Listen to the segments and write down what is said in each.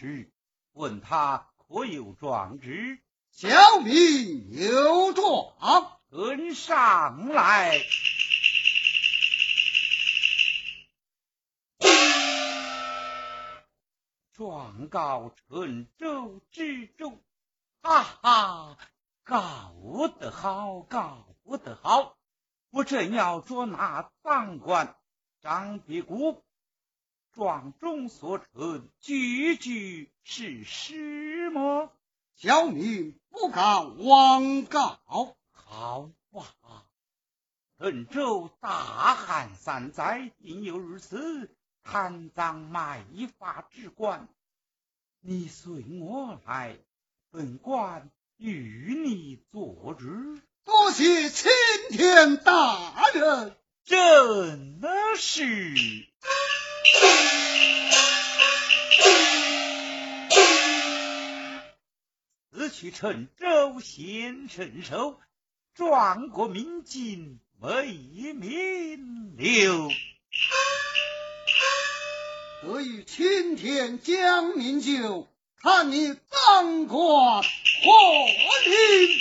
之，问他可有状之？小民有状，跟上来。状告陈州之中，哈哈，告得好，告得好！我正要捉拿赃官张别谷，状中所陈句句是诗么？小民不敢妄告。好啊，本州大旱三灾，定有如此。贪赃卖法之官，你随我来，本官与你做主。多谢青天大人，真的是。去陈州献圣寿，壮国民进为民留。得与青天将命救，看你当官何人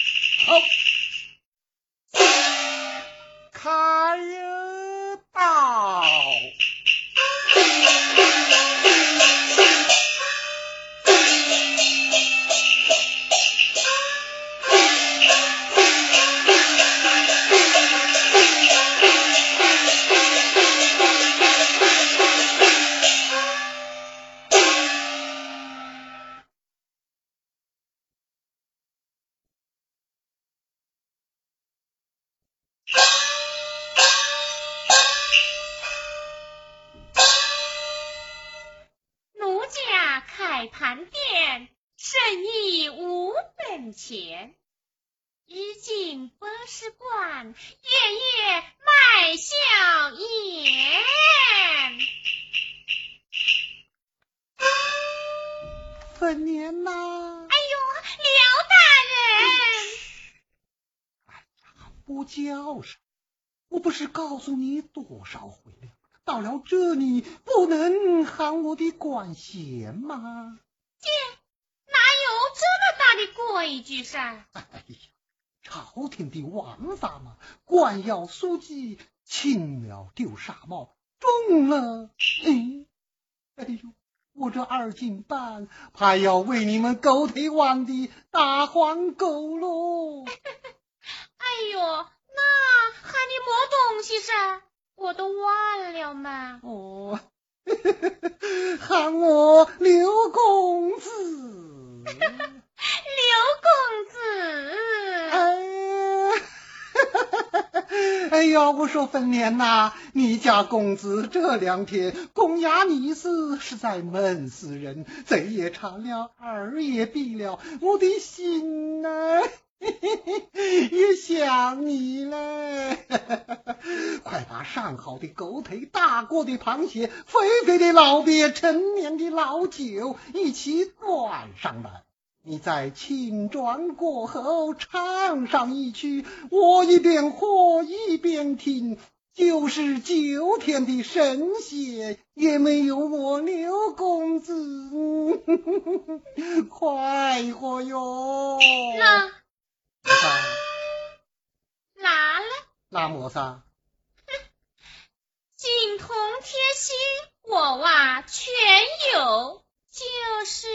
本年呐！哎呦，刘大人！哎呀，不叫声！我不是告诉你多少回了，到了这里不能喊我的管弦吗？姐，哪有这么大的规矩噻？哎呀，朝廷的王法嘛，官要书记，轻了丢纱帽，中了，哎，哎呦！我这二斤半，怕要为你们狗腿王的大黄狗喽！哎呦，那喊你么东西噻？我都忘了嘛。哦，喊我刘公子。刘公子。哎。哎呀，我说芬莲呐，你家公子这两天公衙你事实在闷死人，贼也馋了，耳也闭了，我的心呐，也想你嘞。快把上好的狗腿、大锅的螃蟹、肥肥的老鳖、陈年的老酒一起端上来。你在青砖过后唱上一曲，我一边喝一边听，就是九天的神仙也没有我刘公子 快活哟。那啥？拿了？拿么子？哼，金铜铁锡我娃全有，就是。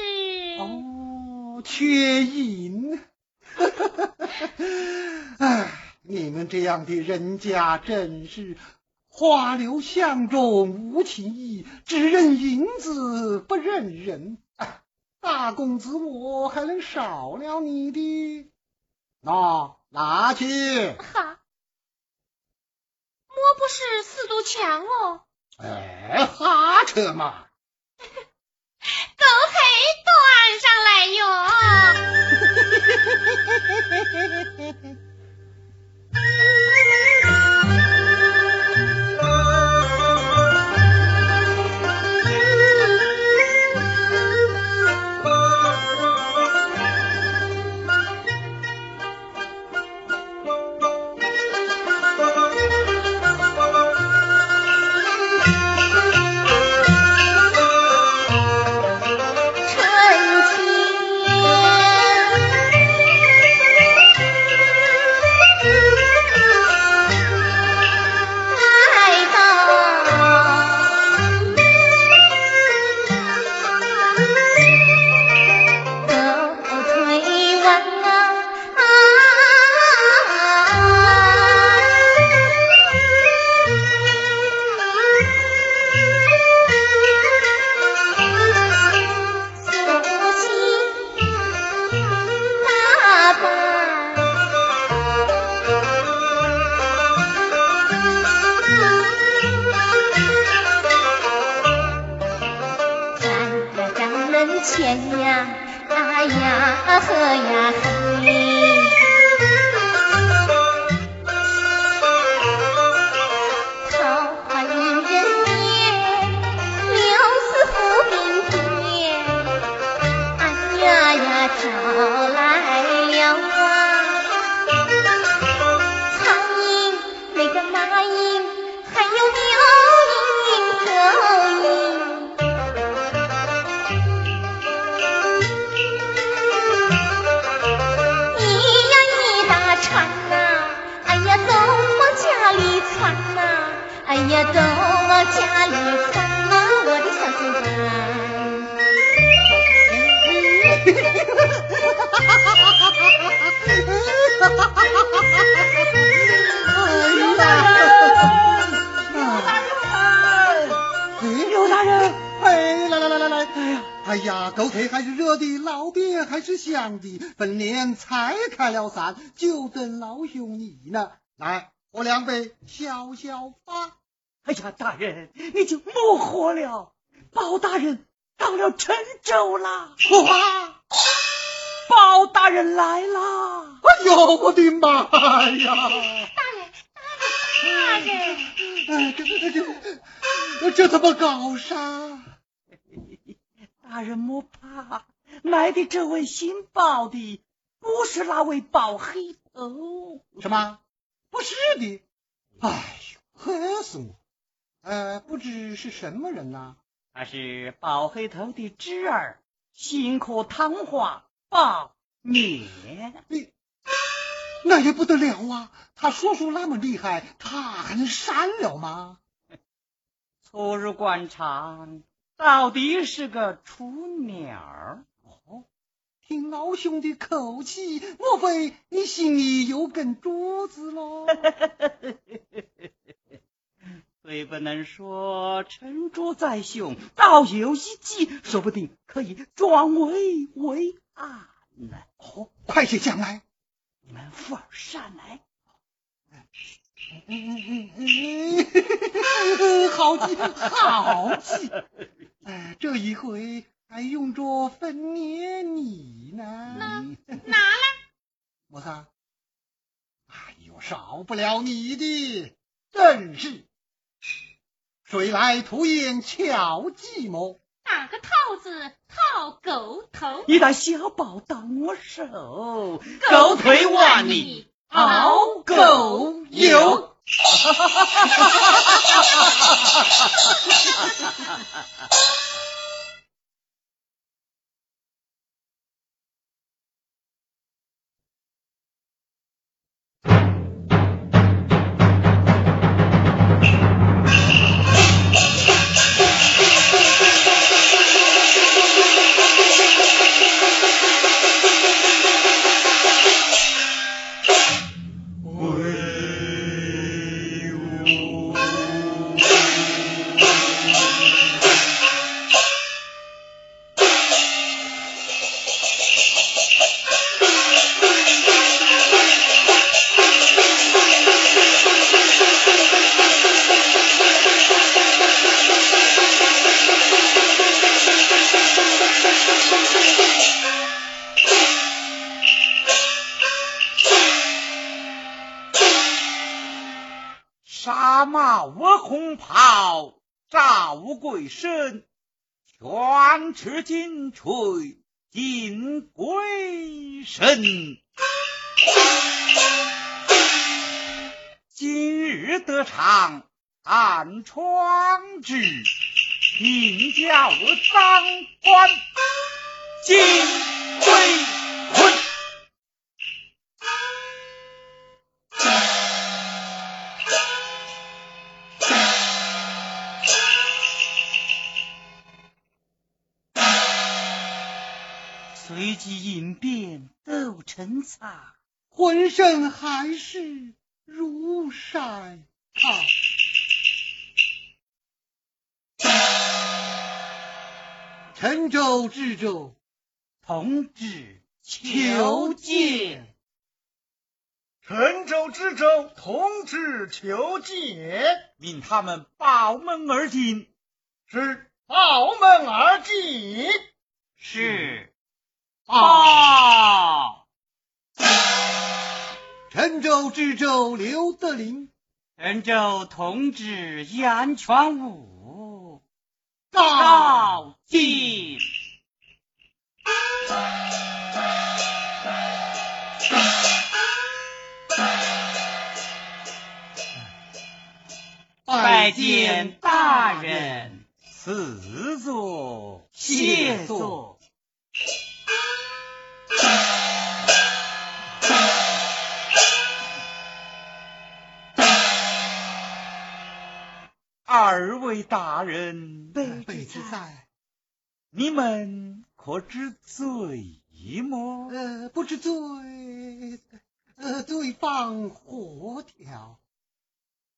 哦。缺银，哎，你们这样的人家真是花柳相中无情意，只认银子不认人。大公子我还能少了你的？那拿去。哈，莫不是四堵墙哦？哎，哈扯嘛。狗腿端上来哟！天呀，哎呀，喝呀喝。家里放，我的小心肝哎呀哎呀嘿。本年才开了伞，就等老兄你呢。来，喝两杯消消吧。哎呀，大人，你就莫活了。包大人到了陈州了。哇，包大人来了。哎呦，我的妈呀！大人，大人，大人。哎，这这这这怎么搞啥？大人莫怕。来的这位姓包的，不是那位包黑头。什么？不是的。哎呦，吓死我！呃，不知是什么人呐？他是宝黑头的侄儿，辛苦汤化，包面。你那也不得了啊！他叔叔那么厉害，他还能删了吗？初入官场，到底是个雏鸟。听老兄的口气，莫非你心里有根珠子喽？虽不能说沉着在胸，倒有一计，说不定可以转危为安呢。哦，快些讲来，你们扶儿上来。好计，好计！哎，这一回。还用着分捏你呢？拿拿来？莫三，哎呦，少不了你的，正是。谁来涂颜巧计谋？打个套子套狗头。一袋小宝到我手，狗腿万里熬狗油。贵身，全持金锤，金龟身。今日得偿，暗疮之，名叫当官，金龟。随即应变斗成彩，浑身还是如晒烫。陈州知州，同志求见。陈州知州，同志求见。命他们报门而进。是报门而进。是。报。陈州知州刘德林，陈州同知杨全武，告进。拜见大人，赐座，谢座。二位大人，备子在，你们可知罪么？呃，不知罪，呃，罪放何条？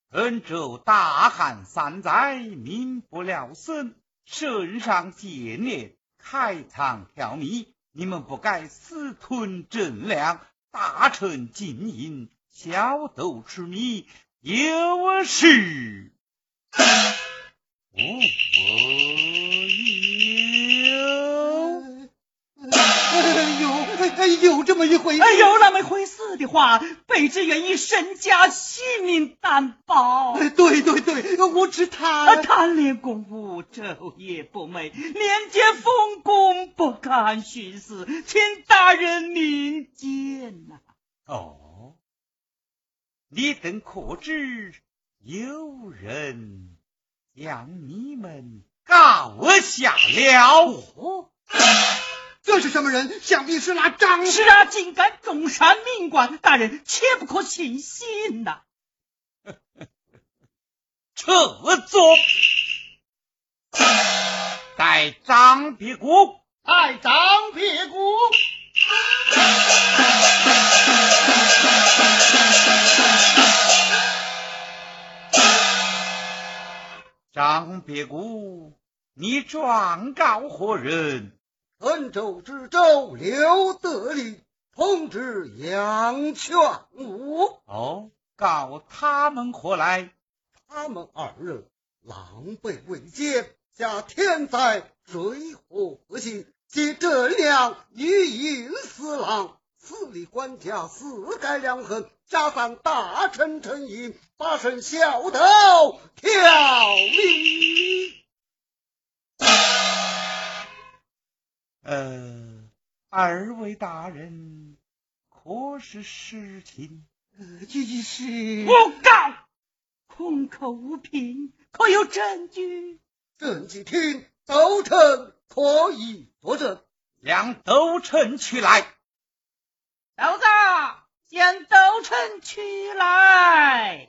恩州大旱三灾，民不聊生，圣上建年，开仓调米，你们不该私吞正粮，大臣进营，小豆吃米，有事。我有，有这么一回事，有那么回事的话，卑职愿意身家性命担保。对对对，我只贪贪恋公务，昼夜不寐，廉洁奉公，不敢徇私，请大人明鉴呐。哦，你等可知？有人将你们告下了，这是什么人？想必是那张是啊，竟敢中山命官，大人切不可轻信呐！撤座，带张别谷，带张别谷。张别谷，你状告何人？恩州知州刘德礼，通知杨全武。哦，告他们何来？他们二人狼狈为奸，下天灾水火不幸，借这粮欲引四郎。四里官家，四改两横，加上大臣陈英，八省小头挑明。呃，二位大人，可是实情？这是诬告，空口无凭，可有证据？证据听都臣可以作证，将都臣取来。豆子，将斗城取来。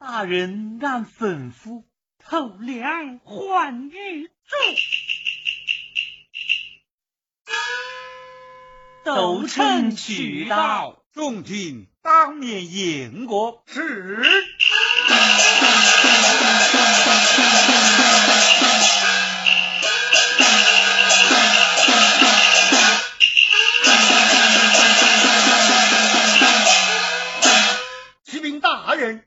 大人按吩咐，偷粮换玉柱。斗城取到，众军当面迎过。是。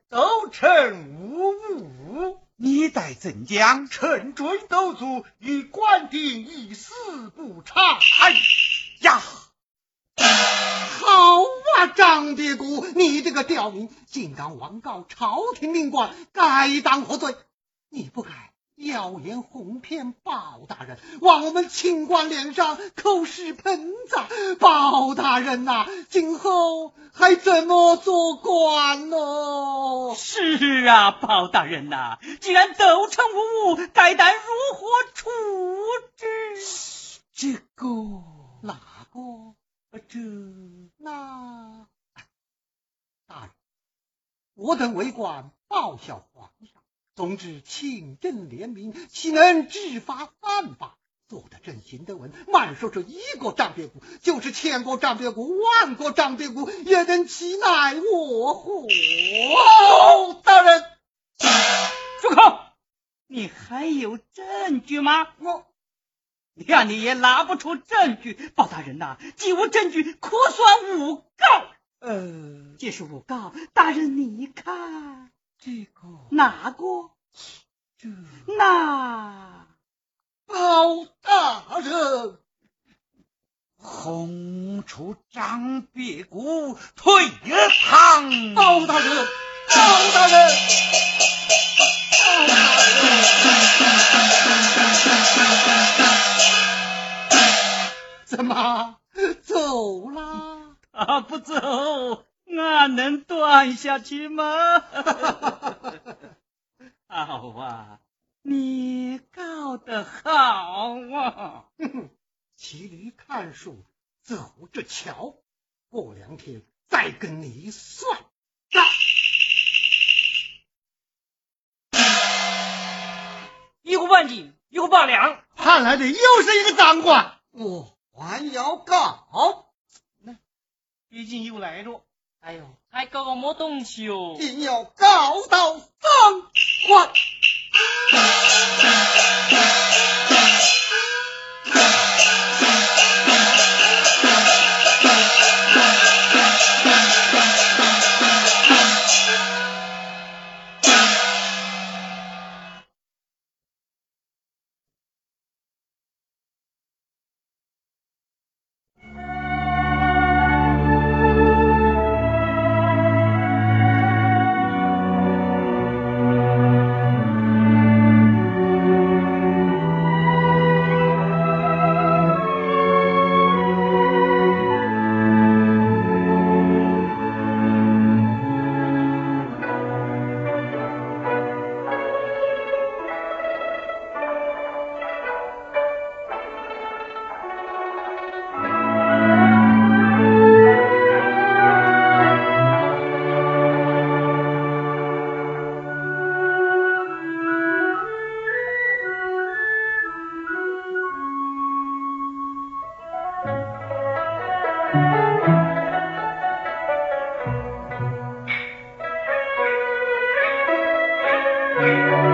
都臣无误，你待怎讲？臣追斗卒与官兵一死不差。哎呀，好啊，张别谷，你这个刁民，竟敢诬告朝廷命官，该。当何罪？你不该。妖言哄骗包大人，往我们清官脸上扣屎盆子。包大人呐，今后还怎么做官呢？是啊，包大人呐，既然斗成无误，该。当如何处置？这个哪个？这那大人，我等为官报效皇上。总之，清正廉明，岂能治法犯法？做得正，行得稳。慢说这一个张别谷，就是千个张别谷，万个张别谷，也能其奈我何？大人，住口！你还有证据吗？我，谅你也拿不出证据。包大人呐，既无证据，可算诬告。呃，既是诬告，大人你看。这个哪个？这那包大人，红出张别谷，退堂。包大人，包大人，怎么走啦？他不走，俺能断下去吗？好啊，你告得好啊！骑驴看树，走着瞧，过两天再跟你算账。一个半斤，一个八两，盼来的又是一个赃官。哦，还要搞，那毕竟又来了，哎呦，还搞个么东西哦，定要搞到赃款。Thank you.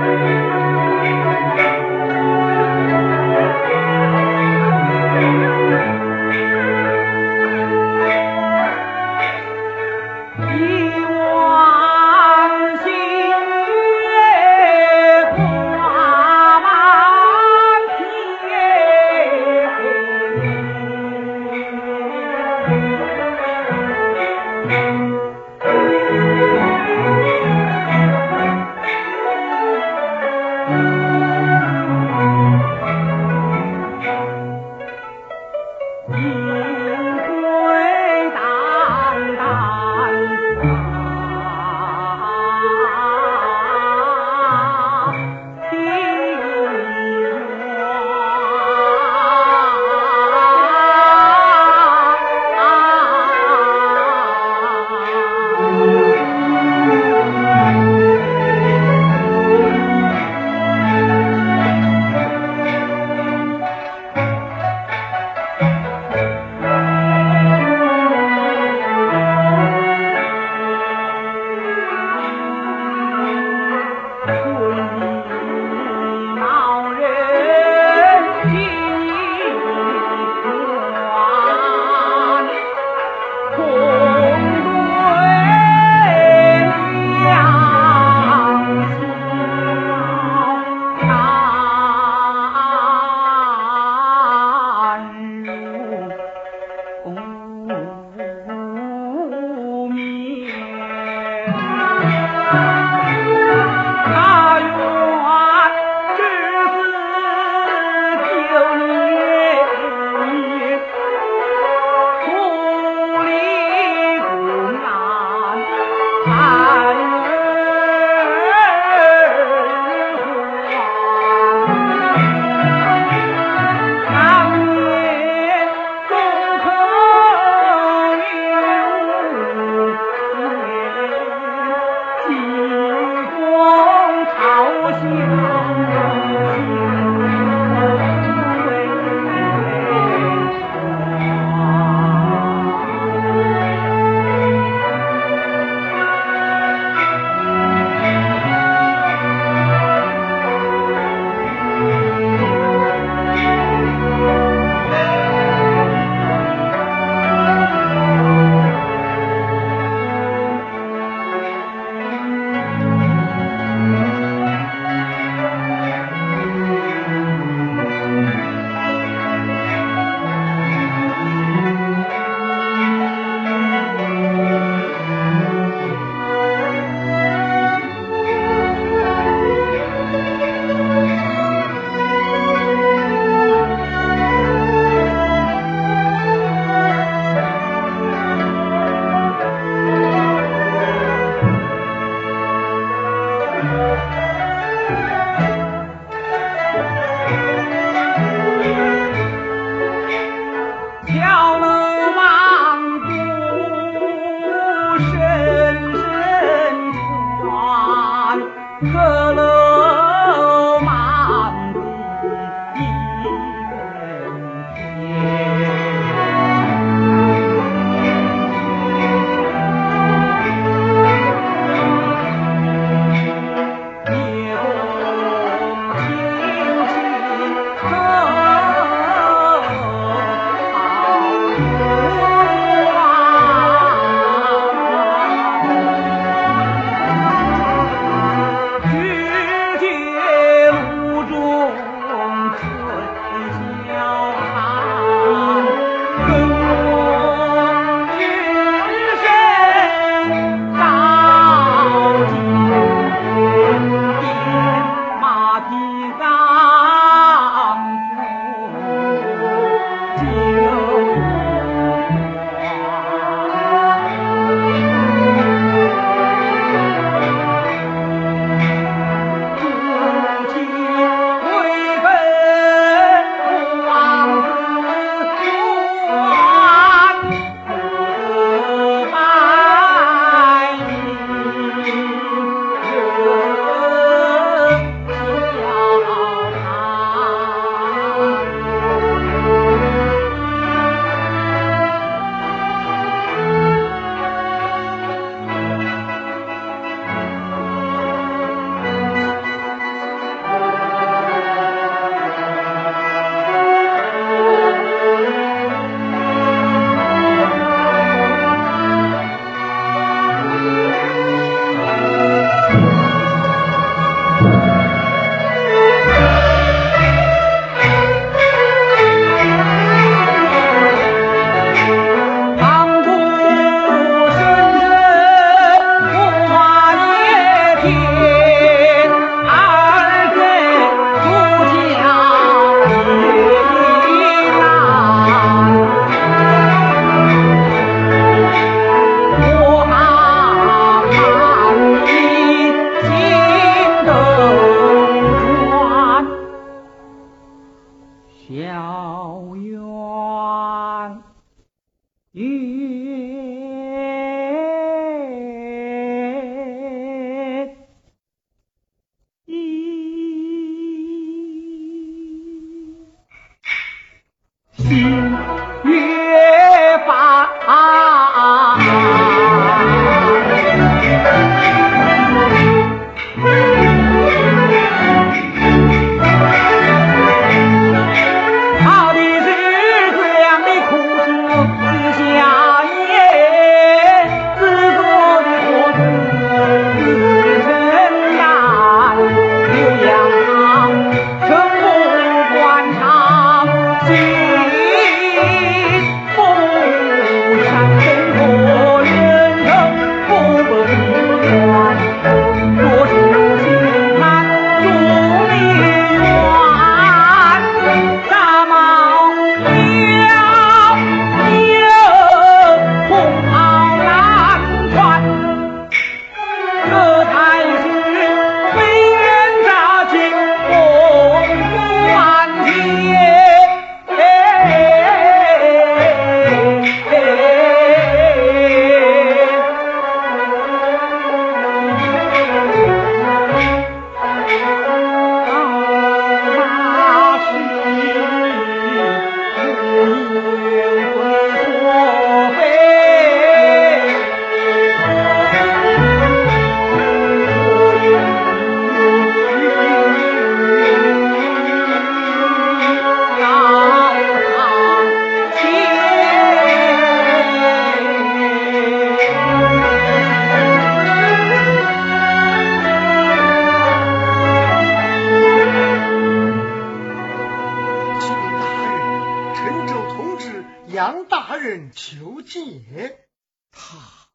嗯，他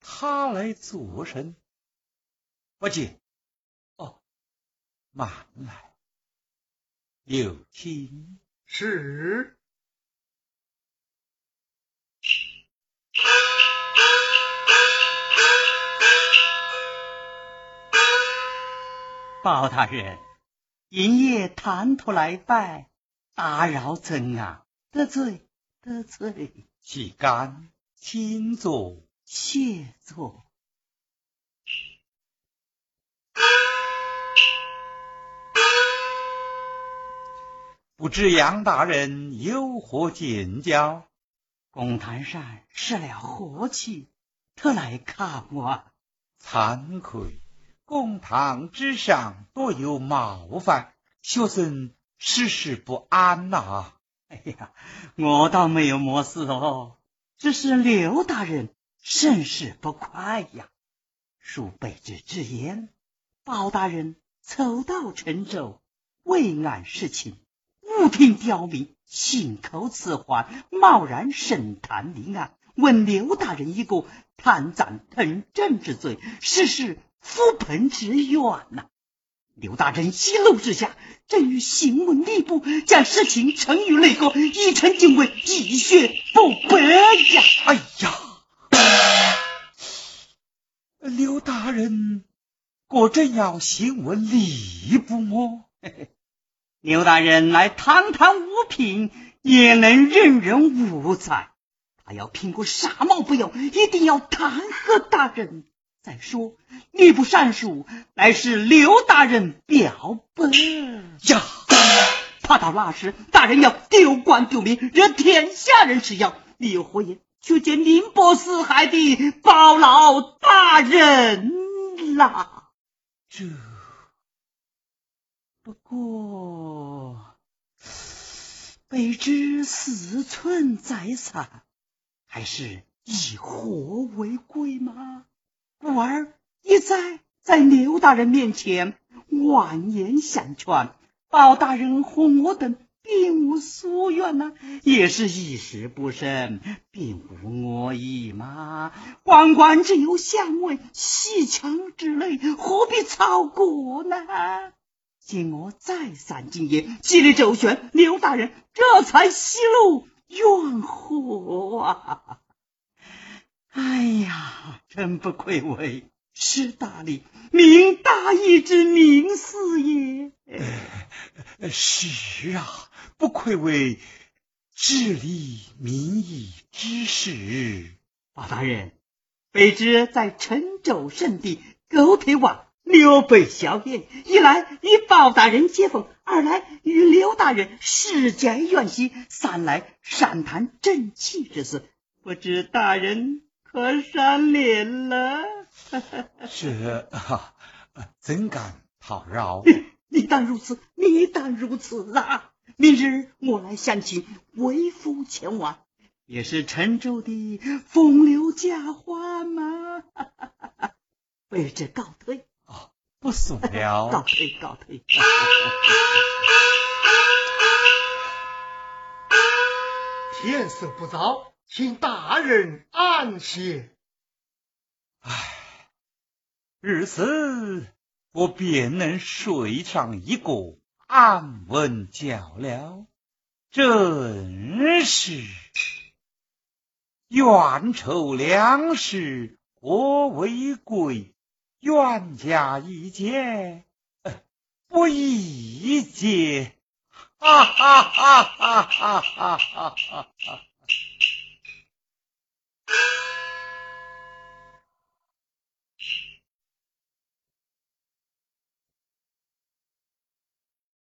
他来做甚？不急。哦，慢来，有请。是。包大人，今夜贪图来拜，打扰怎啊？得罪得罪。起干亲作谢作。不知杨大人有何见教公堂上失了和气特来看我。惭愧公堂之上多有冒犯学生事事不安呐。哎呀，我倒没有么事哦，只是刘大人甚是不快呀。恕卑职直言，包大人抽到陈州，为案事情，无凭刁民，信口雌黄，贸然审谈立案，问刘大人一个贪赃腾政之罪，实是覆盆之冤呐。刘大人息怒之下，正欲行文吏部，将事情呈于内阁，以臣敬畏，以血不白呀！哎呀，刘大人，果真要行文吏部么？刘大人来堂堂五品，也能任人无才。他要评过傻帽不要，一定要弹劾大人。再说，吏部善书乃是刘大人表本呀，怕到那时大人要丢官丢名，惹天下人耻笑，你有何言？去见宁波四海的包老大人啦。这不过，卑职思忖再三，还是以和为贵吗？故而一再在刘大人面前婉言相劝，包大人和我等并无所愿呐，也是一时不慎，并无恶意嘛。宦官只有相问，戏强之类，何必操过呢？经我再三进言，极力周旋，刘大人这才息怒，怨火啊？哎呀，真不愧为师大礼、明大义之明士也。是啊，不愧为治理民意之士。包大人，卑职在陈州圣地狗腿王刘备宵夜，一来与包大人接风，二来与刘大人世间怨兮，三来善谈正气之事，不知大人。可赏脸了，这怎敢讨饶？你当如此，你当如此啊！明日我来相请为夫前往，也是陈州的风流佳话嘛。为这告退哦，不送了，告退，告退。天色不早。请大人安歇。唉，日此我便能睡上一个安稳觉了。真是冤仇两世我为贵？冤家宜解不宜结。哈哈哈哈哈哈哈哈！you